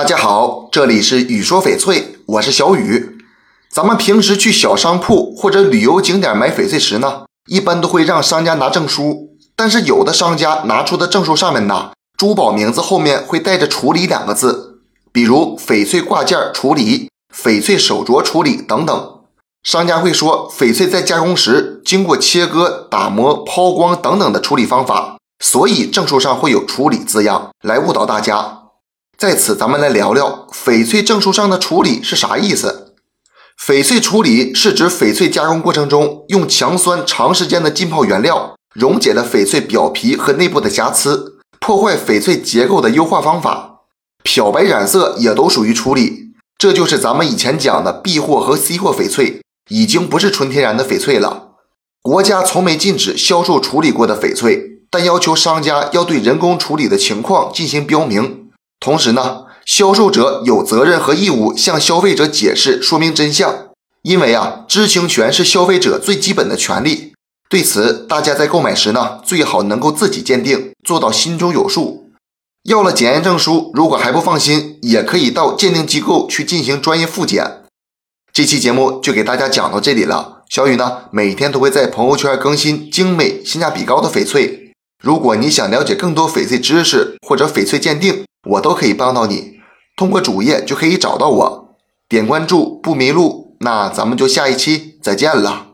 大家好，这里是雨说翡翠，我是小雨。咱们平时去小商铺或者旅游景点买翡翠时呢，一般都会让商家拿证书，但是有的商家拿出的证书上面呢，珠宝名字后面会带着“处理”两个字，比如翡翠挂件处理、翡翠手镯处理等等。商家会说，翡翠在加工时经过切割、打磨、抛光等等的处理方法，所以证书上会有“处理”字样，来误导大家。在此，咱们来聊聊翡翠证书上的“处理”是啥意思。翡翠处理是指翡翠加工过程中用强酸长时间的浸泡原料，溶解了翡翠表皮和内部的瑕疵，破坏翡翠结构的优化方法。漂白染色也都属于处理，这就是咱们以前讲的 B 货和 C 货翡翠，已经不是纯天然的翡翠了。国家从没禁止销售处理过的翡翠，但要求商家要对人工处理的情况进行标明，同时呢。销售者有责任和义务向消费者解释说明真相，因为啊，知情权是消费者最基本的权利。对此，大家在购买时呢，最好能够自己鉴定，做到心中有数。要了检验证书，如果还不放心，也可以到鉴定机构去进行专业复检。这期节目就给大家讲到这里了。小雨呢，每天都会在朋友圈更新精美、性价比高的翡翠。如果你想了解更多翡翠知识或者翡翠鉴定，我都可以帮到你。通过主页就可以找到我，点关注不迷路。那咱们就下一期再见了。